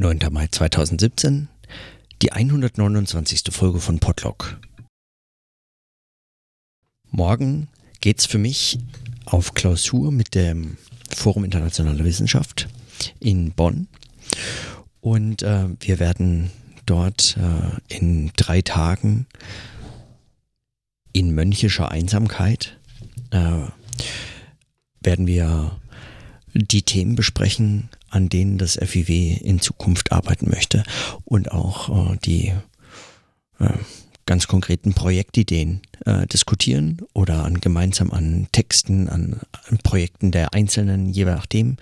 9. Mai 2017, die 129. Folge von Podlog. Morgen geht's für mich auf Klausur mit dem Forum Internationale Wissenschaft in Bonn und äh, wir werden dort äh, in drei Tagen in mönchischer Einsamkeit äh, werden wir die Themen besprechen, an denen das FIW in Zukunft arbeiten möchte und auch äh, die äh, ganz konkreten Projektideen äh, diskutieren oder an gemeinsam an Texten, an, an, Projekten der Einzelnen, je nachdem,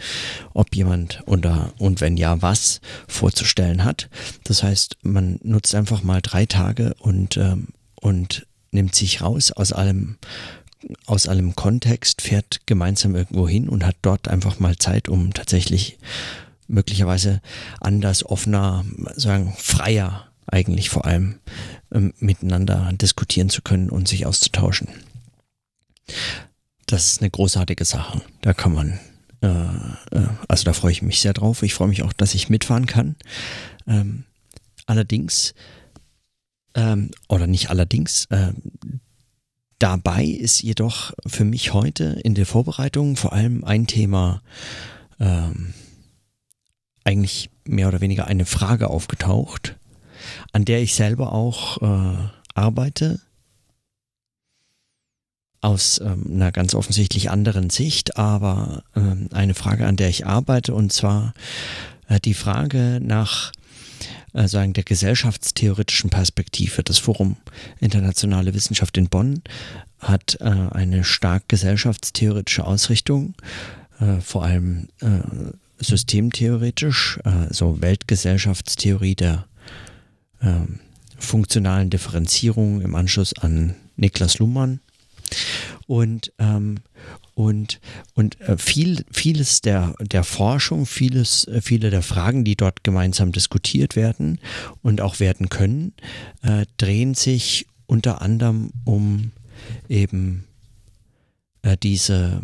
ob jemand oder und wenn ja, was vorzustellen hat. Das heißt, man nutzt einfach mal drei Tage und, ähm, und nimmt sich raus aus allem aus allem Kontext, fährt gemeinsam irgendwo hin und hat dort einfach mal Zeit, um tatsächlich möglicherweise anders, offener, sagen, freier eigentlich vor allem ähm, miteinander diskutieren zu können und sich auszutauschen. Das ist eine großartige Sache. Da kann man, äh, äh, also da freue ich mich sehr drauf. Ich freue mich auch, dass ich mitfahren kann. Ähm, allerdings, ähm, oder nicht allerdings, äh, dabei ist jedoch für mich heute in der Vorbereitung vor allem ein Thema, ähm, eigentlich mehr oder weniger eine Frage aufgetaucht, an der ich selber auch äh, arbeite. Aus ähm, einer ganz offensichtlich anderen Sicht, aber ähm, eine Frage, an der ich arbeite, und zwar äh, die Frage nach äh, sagen der gesellschaftstheoretischen Perspektive. Das Forum Internationale Wissenschaft in Bonn hat äh, eine stark gesellschaftstheoretische Ausrichtung, äh, vor allem äh, systemtheoretisch, äh, so Weltgesellschaftstheorie der äh, funktionalen Differenzierung im Anschluss an Niklas Luhmann. Und, ähm, und, und äh, viel, vieles der, der Forschung, vieles, äh, viele der Fragen, die dort gemeinsam diskutiert werden und auch werden können, äh, drehen sich unter anderem um eben äh, diese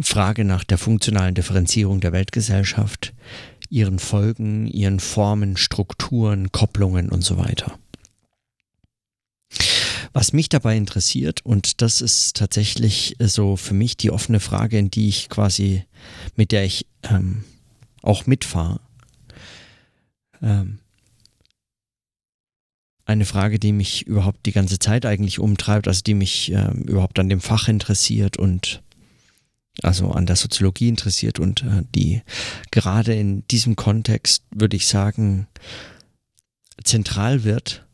Frage nach der funktionalen Differenzierung der Weltgesellschaft, ihren Folgen, ihren Formen, Strukturen, Kopplungen und so weiter. Was mich dabei interessiert, und das ist tatsächlich so für mich die offene Frage, in die ich quasi, mit der ich ähm, auch mitfahre, ähm, eine Frage, die mich überhaupt die ganze Zeit eigentlich umtreibt, also die mich ähm, überhaupt an dem Fach interessiert und also an der Soziologie interessiert und äh, die gerade in diesem Kontext, würde ich sagen, zentral wird,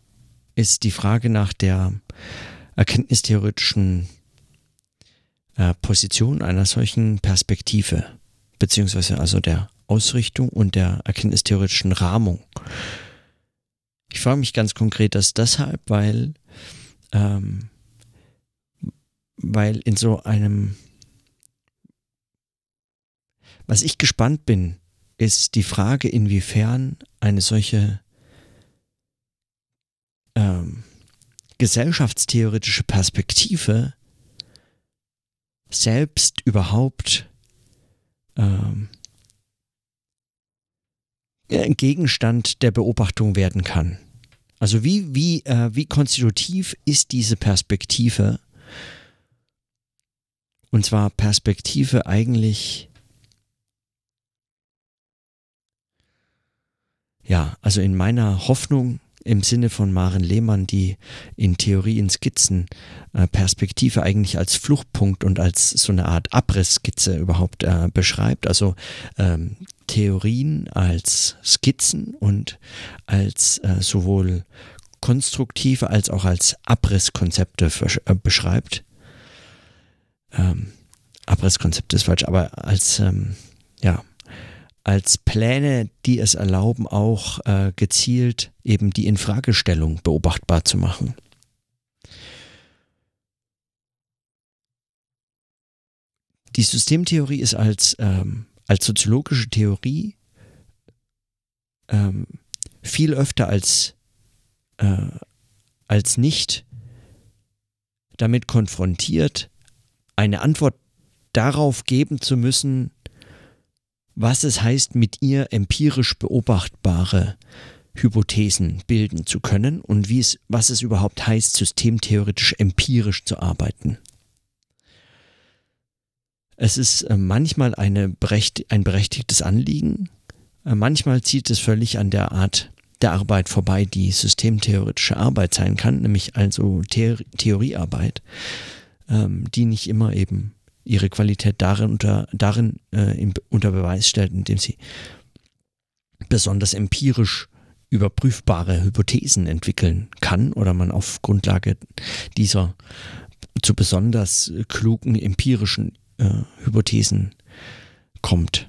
ist die Frage nach der erkenntnistheoretischen äh, Position einer solchen Perspektive, beziehungsweise also der Ausrichtung und der erkenntnistheoretischen Rahmung. Ich frage mich ganz konkret das deshalb, weil, ähm, weil in so einem was ich gespannt bin, ist die Frage, inwiefern eine solche ähm, gesellschaftstheoretische Perspektive selbst überhaupt ähm, Gegenstand der Beobachtung werden kann. Also wie, wie, äh, wie konstitutiv ist diese Perspektive? Und zwar Perspektive eigentlich ja, also in meiner Hoffnung im Sinne von Maren Lehmann, die in Theorie in Skizzen äh, Perspektive eigentlich als Fluchtpunkt und als so eine Art Abrissskizze überhaupt äh, beschreibt. Also ähm, Theorien als Skizzen und als äh, sowohl konstruktive als auch als Abrisskonzepte äh, beschreibt. Ähm, Abrisskonzept ist falsch, aber als ähm, ja, als Pläne, die es erlauben, auch äh, gezielt eben die Infragestellung beobachtbar zu machen. Die Systemtheorie ist als, ähm, als soziologische Theorie ähm, viel öfter als, äh, als nicht damit konfrontiert, eine Antwort darauf geben zu müssen, was es heißt, mit ihr empirisch beobachtbare Hypothesen bilden zu können und wie es, was es überhaupt heißt, systemtheoretisch empirisch zu arbeiten. Es ist äh, manchmal eine berecht, ein berechtigtes Anliegen, äh, manchmal zieht es völlig an der Art der Arbeit vorbei, die systemtheoretische Arbeit sein kann, nämlich also The Theoriearbeit, ähm, die nicht immer eben ihre Qualität darin unter, darin äh, in, unter Beweis stellt, indem sie besonders empirisch überprüfbare Hypothesen entwickeln kann oder man auf Grundlage dieser zu besonders klugen empirischen äh, Hypothesen kommt.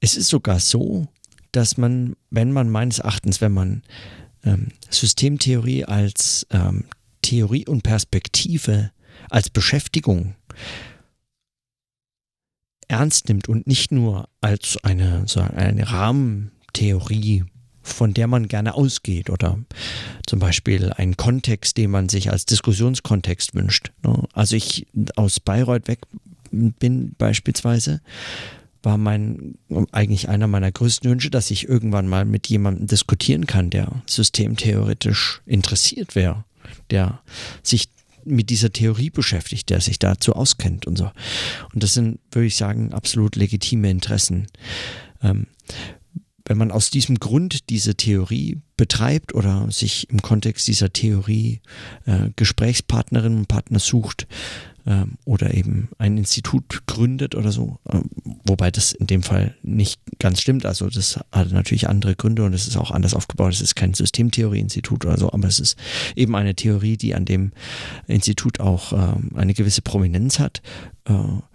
Es ist sogar so, dass man, wenn man meines Erachtens, wenn man ähm, Systemtheorie als ähm, Theorie und Perspektive, als Beschäftigung ernst nimmt und nicht nur als eine, so eine Rahmentheorie, von der man gerne ausgeht oder zum Beispiel einen Kontext, den man sich als Diskussionskontext wünscht. Ne? Also ich aus Bayreuth weg bin beispielsweise, war mein eigentlich einer meiner größten Wünsche, dass ich irgendwann mal mit jemandem diskutieren kann, der systemtheoretisch interessiert wäre, der sich mit dieser Theorie beschäftigt, der sich dazu auskennt und so. Und das sind, würde ich sagen, absolut legitime Interessen. Ähm, wenn man aus diesem Grund diese Theorie betreibt oder sich im Kontext dieser Theorie äh, Gesprächspartnerinnen und Partner sucht, ähm, oder eben ein Institut gründet oder so, ähm, wobei das in dem Fall nicht ganz stimmt. Also das hat natürlich andere Gründe und es ist auch anders aufgebaut. Es ist kein Systemtheorie-Institut oder so, aber es ist eben eine Theorie, die an dem Institut auch ähm, eine gewisse Prominenz hat. Äh,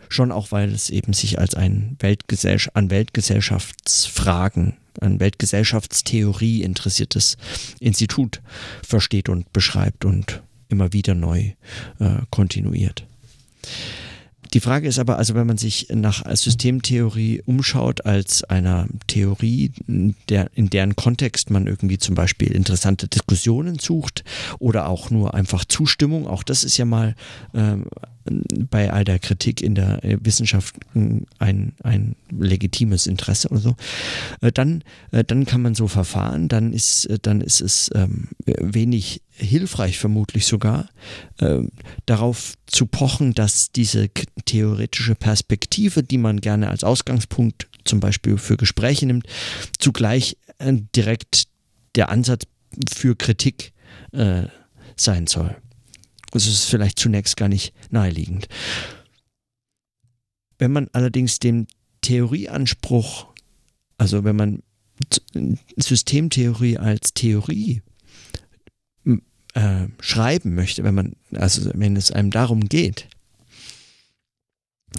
schon auch, weil es eben sich als ein Weltgesell an Weltgesellschaftsfragen, an Weltgesellschaftstheorie interessiertes Institut versteht und beschreibt und immer wieder neu äh, kontinuiert. Die Frage ist aber, also wenn man sich nach Systemtheorie umschaut als einer Theorie, der, in deren Kontext man irgendwie zum Beispiel interessante Diskussionen sucht oder auch nur einfach Zustimmung, auch das ist ja mal ähm, bei all der Kritik in der Wissenschaft ein, ein legitimes Interesse oder so, äh, dann, äh, dann kann man so verfahren, dann ist, äh, dann ist es ähm, wenig hilfreich vermutlich sogar, äh, darauf zu pochen, dass diese theoretische Perspektive, die man gerne als Ausgangspunkt zum Beispiel für Gespräche nimmt, zugleich äh, direkt der Ansatz für Kritik äh, sein soll. Das ist vielleicht zunächst gar nicht naheliegend. Wenn man allerdings den Theorieanspruch, also wenn man Systemtheorie als Theorie äh, schreiben möchte, wenn man, also wenn es einem darum geht,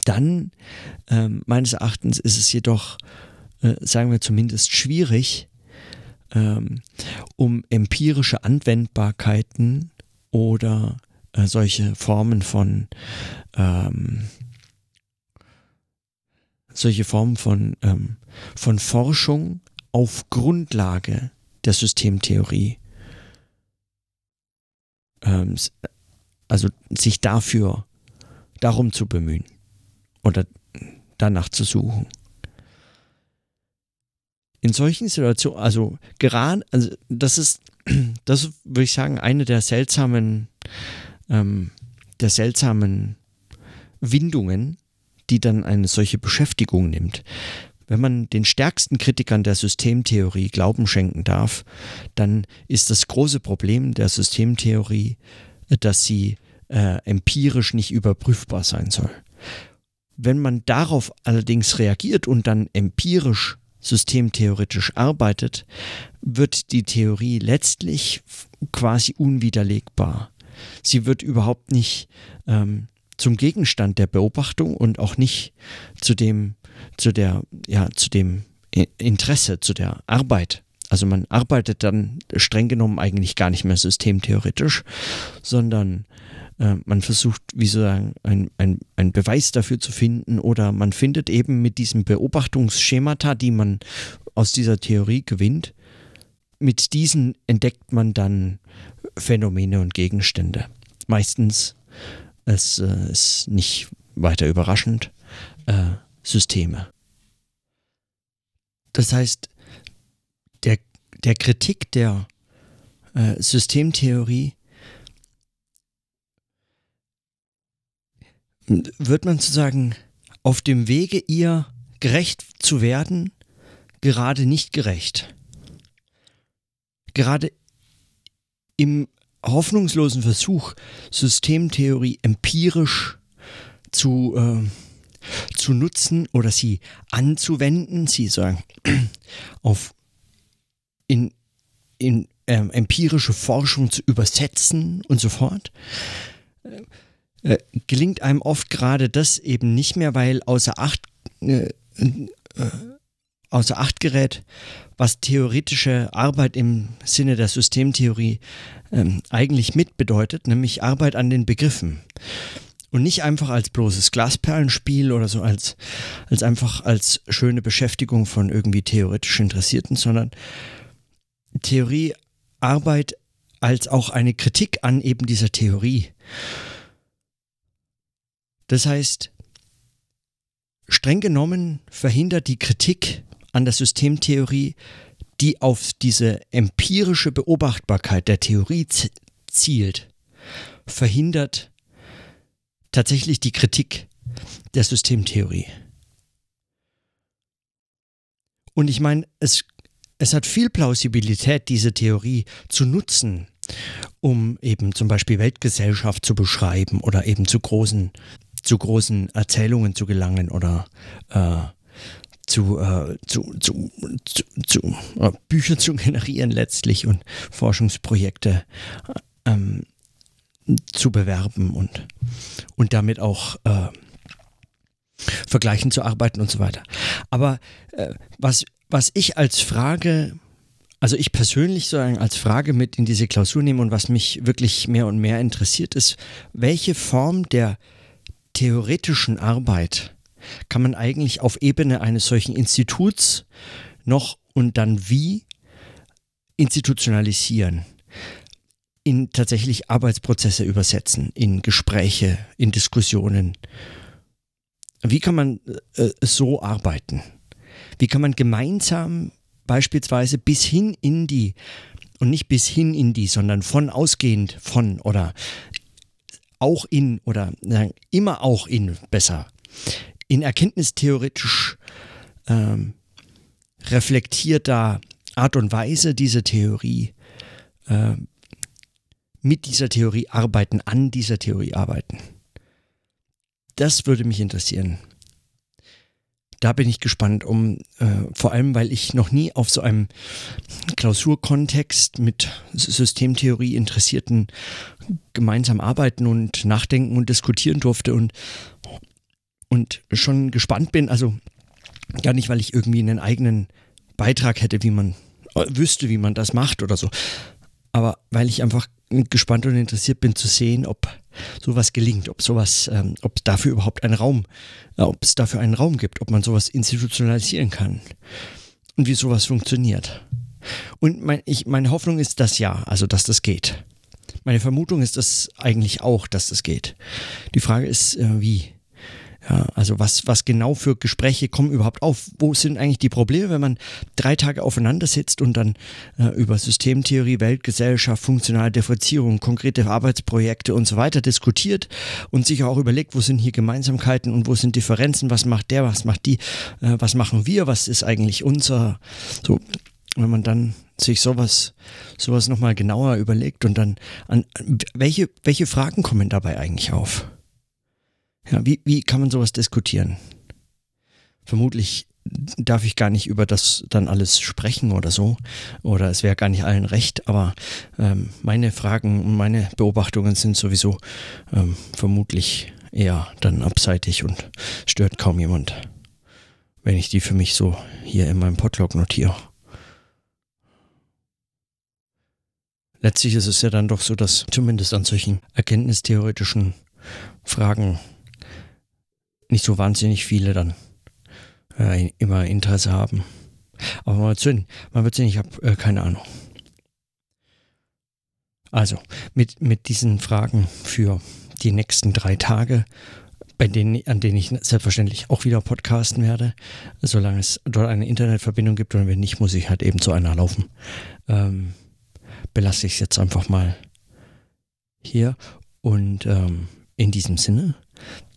dann äh, meines Erachtens ist es jedoch, äh, sagen wir zumindest schwierig, ähm, um empirische Anwendbarkeiten oder äh, solche Formen von ähm, solche Formen von, ähm, von Forschung auf Grundlage der Systemtheorie ähm, also sich dafür, darum zu bemühen oder danach zu suchen. In solchen Situationen, also gerade, also das ist, das würde ich sagen, eine der seltsamen, ähm, der seltsamen Windungen, die dann eine solche Beschäftigung nimmt. Wenn man den stärksten Kritikern der Systemtheorie Glauben schenken darf, dann ist das große Problem der Systemtheorie, dass sie äh, empirisch nicht überprüfbar sein soll. Wenn man darauf allerdings reagiert und dann empirisch systemtheoretisch arbeitet, wird die Theorie letztlich quasi unwiderlegbar. Sie wird überhaupt nicht ähm, zum Gegenstand der Beobachtung und auch nicht zu dem, zu der, ja, zu dem Interesse, zu der Arbeit. Also man arbeitet dann streng genommen eigentlich gar nicht mehr systemtheoretisch, sondern äh, man versucht, wie sozusagen, ein, ein, Beweis dafür zu finden oder man findet eben mit diesem Beobachtungsschemata, die man aus dieser Theorie gewinnt, mit diesen entdeckt man dann Phänomene und Gegenstände. Meistens es äh, ist nicht weiter überraschend. äh, Systeme. Das heißt, der, der Kritik der äh, Systemtheorie wird man sozusagen auf dem Wege, ihr gerecht zu werden, gerade nicht gerecht. Gerade im hoffnungslosen Versuch, Systemtheorie empirisch zu, äh, zu nutzen oder sie anzuwenden, sie sagen, auf in, in ähm, empirische Forschung zu übersetzen und so fort, äh, äh, gelingt einem oft gerade das eben nicht mehr, weil außer Acht, äh, äh außer Acht gerät, was theoretische Arbeit im Sinne der Systemtheorie ähm, eigentlich mitbedeutet, nämlich Arbeit an den Begriffen. Und nicht einfach als bloßes Glasperlenspiel oder so als, als einfach als schöne Beschäftigung von irgendwie theoretisch Interessierten, sondern Theoriearbeit als auch eine Kritik an eben dieser Theorie. Das heißt, streng genommen verhindert die Kritik an der Systemtheorie, die auf diese empirische Beobachtbarkeit der Theorie zielt, verhindert tatsächlich die Kritik der Systemtheorie. Und ich meine, es es hat viel Plausibilität, diese Theorie zu nutzen, um eben zum Beispiel Weltgesellschaft zu beschreiben oder eben zu großen, zu großen Erzählungen zu gelangen oder äh, zu, äh, zu, zu, zu, zu äh, Bücher zu generieren letztlich und Forschungsprojekte ähm, zu bewerben und, und damit auch äh, vergleichen zu arbeiten und so weiter. Aber äh, was was ich als Frage, also ich persönlich sozusagen als Frage mit in diese Klausur nehme und was mich wirklich mehr und mehr interessiert ist, welche Form der theoretischen Arbeit kann man eigentlich auf Ebene eines solchen Instituts noch und dann wie institutionalisieren, in tatsächlich Arbeitsprozesse übersetzen, in Gespräche, in Diskussionen. Wie kann man äh, so arbeiten? Wie kann man gemeinsam beispielsweise bis hin in die, und nicht bis hin in die, sondern von ausgehend von oder auch in oder nein, immer auch in besser, in erkenntnistheoretisch ähm, reflektierter Art und Weise diese Theorie äh, mit dieser Theorie arbeiten, an dieser Theorie arbeiten. Das würde mich interessieren da bin ich gespannt, um äh, vor allem, weil ich noch nie auf so einem Klausurkontext mit Systemtheorie Interessierten gemeinsam arbeiten und nachdenken und diskutieren durfte und, und schon gespannt bin. Also gar nicht, weil ich irgendwie einen eigenen Beitrag hätte, wie man äh, wüsste, wie man das macht oder so, aber weil ich einfach gespannt und interessiert bin zu sehen, ob sowas gelingt, ob sowas, ähm, ob dafür überhaupt ein Raum, äh, ob es dafür einen Raum gibt, ob man sowas institutionalisieren kann und wie sowas funktioniert. Und mein, ich, meine Hoffnung ist das ja, also dass das geht. Meine Vermutung ist das eigentlich auch, dass das geht. Die Frage ist, äh, wie. Ja, also was, was genau für Gespräche kommen überhaupt auf? Wo sind eigentlich die Probleme, wenn man drei Tage aufeinander sitzt und dann äh, über Systemtheorie, Weltgesellschaft, funktionale Differenzierung, konkrete Arbeitsprojekte und so weiter diskutiert und sich auch überlegt, wo sind hier Gemeinsamkeiten und wo sind Differenzen, was macht der, was macht die, äh, was machen wir, was ist eigentlich unser, so, wenn man dann sich sowas, sowas nochmal genauer überlegt und dann an, welche, welche Fragen kommen dabei eigentlich auf? Ja, wie, wie kann man sowas diskutieren? Vermutlich darf ich gar nicht über das dann alles sprechen oder so. Oder es wäre gar nicht allen recht, aber ähm, meine Fragen und meine Beobachtungen sind sowieso ähm, vermutlich eher dann abseitig und stört kaum jemand, wenn ich die für mich so hier in meinem Podlog notiere. Letztlich ist es ja dann doch so, dass zumindest an solchen erkenntnistheoretischen Fragen nicht so wahnsinnig viele dann äh, immer Interesse haben. Aber mal sehen, man wird sehen, ich habe äh, keine Ahnung. Also, mit, mit diesen Fragen für die nächsten drei Tage bei denen, an denen ich selbstverständlich auch wieder podcasten werde, solange es dort eine Internetverbindung gibt und wenn nicht, muss ich halt eben zu einer laufen. Ähm, belasse ich es jetzt einfach mal hier und ähm, in diesem Sinne,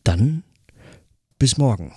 dann bis morgen.